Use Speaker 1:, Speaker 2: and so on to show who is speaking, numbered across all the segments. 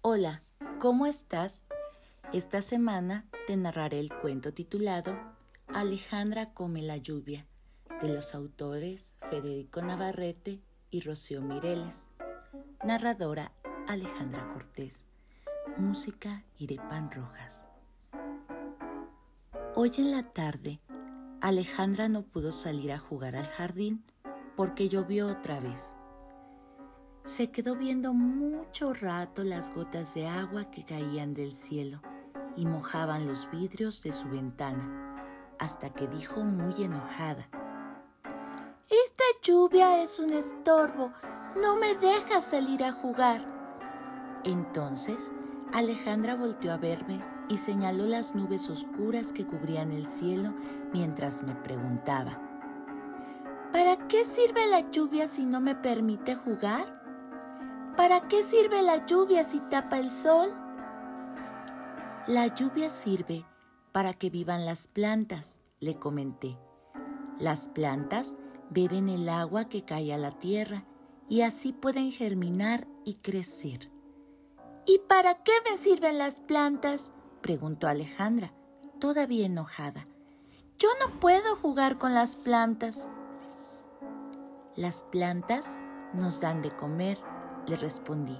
Speaker 1: Hola, ¿cómo estás? Esta semana te narraré el cuento titulado Alejandra come la lluvia de los autores Federico Navarrete y Rocío Mireles. Narradora Alejandra Cortés. Música Irepan Rojas. Hoy en la tarde, Alejandra no pudo salir a jugar al jardín porque llovió otra vez. Se quedó viendo mucho rato las gotas de agua que caían del cielo y mojaban los vidrios de su ventana, hasta que dijo muy enojada, Esta lluvia es un estorbo, no me deja salir a jugar. Entonces Alejandra volteó a verme y señaló las nubes oscuras que cubrían el cielo mientras me preguntaba, ¿Para qué sirve la lluvia si no me permite jugar? ¿Para qué sirve la lluvia si tapa el sol? La lluvia sirve para que vivan las plantas, le comenté. Las plantas beben el agua que cae a la tierra y así pueden germinar y crecer. ¿Y para qué me sirven las plantas? preguntó Alejandra, todavía enojada. Yo no puedo jugar con las plantas. Las plantas nos dan de comer, le respondí.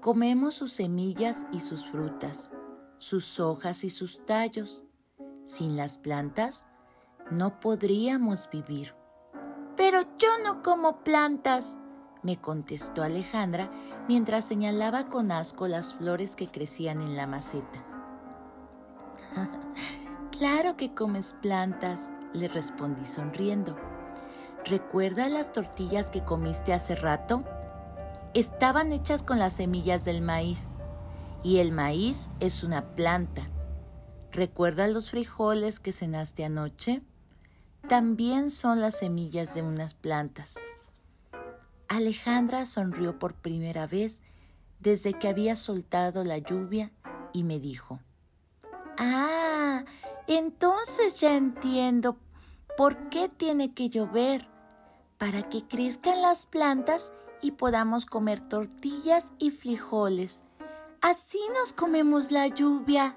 Speaker 1: Comemos sus semillas y sus frutas, sus hojas y sus tallos. Sin las plantas no podríamos vivir. Pero yo no como plantas, me contestó Alejandra mientras señalaba con asco las flores que crecían en la maceta. claro que comes plantas, le respondí sonriendo. ¿Recuerda las tortillas que comiste hace rato? Estaban hechas con las semillas del maíz. Y el maíz es una planta. ¿Recuerdas los frijoles que cenaste anoche? También son las semillas de unas plantas. Alejandra sonrió por primera vez desde que había soltado la lluvia y me dijo, Ah, entonces ya entiendo por qué tiene que llover, para que crezcan las plantas y podamos comer tortillas y frijoles. Así nos comemos la lluvia.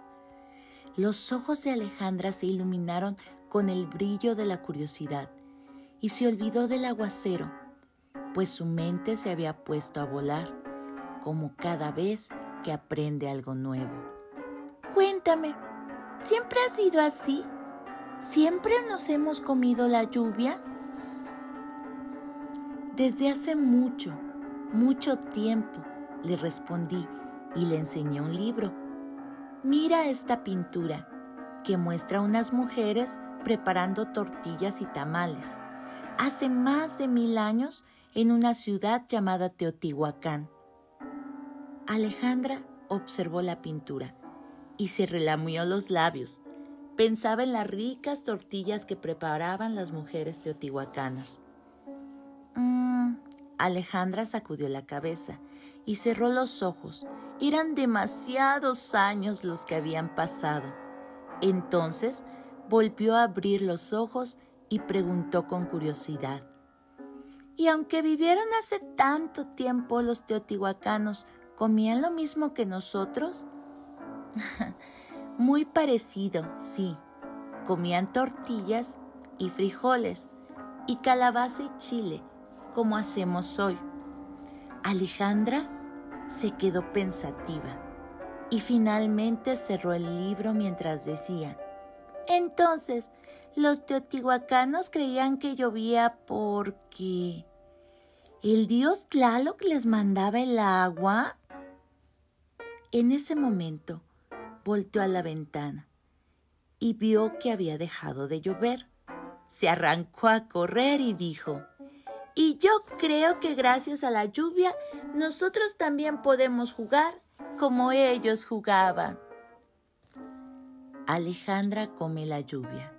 Speaker 1: Los ojos de Alejandra se iluminaron con el brillo de la curiosidad y se olvidó del aguacero, pues su mente se había puesto a volar, como cada vez que aprende algo nuevo. Cuéntame, ¿siempre ha sido así? ¿Siempre nos hemos comido la lluvia? Desde hace mucho, mucho tiempo, le respondí y le enseñé un libro. Mira esta pintura que muestra unas mujeres preparando tortillas y tamales. Hace más de mil años en una ciudad llamada Teotihuacán. Alejandra observó la pintura y se relamió los labios. Pensaba en las ricas tortillas que preparaban las mujeres teotihuacanas. Alejandra sacudió la cabeza y cerró los ojos. Eran demasiados años los que habían pasado. Entonces volvió a abrir los ojos y preguntó con curiosidad. ¿Y aunque vivieron hace tanto tiempo los teotihuacanos, comían lo mismo que nosotros? Muy parecido, sí. Comían tortillas y frijoles y calabaza y chile como hacemos hoy. Alejandra se quedó pensativa y finalmente cerró el libro mientras decía, entonces, los teotihuacanos creían que llovía porque el dios Tlaloc les mandaba el agua. En ese momento volteó a la ventana y vio que había dejado de llover. Se arrancó a correr y dijo, y yo creo que gracias a la lluvia nosotros también podemos jugar como ellos jugaban. Alejandra come la lluvia.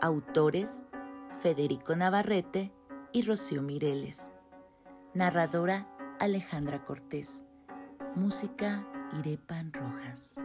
Speaker 1: Autores Federico Navarrete y Rocío Mireles. Narradora Alejandra Cortés. Música Irepan Rojas.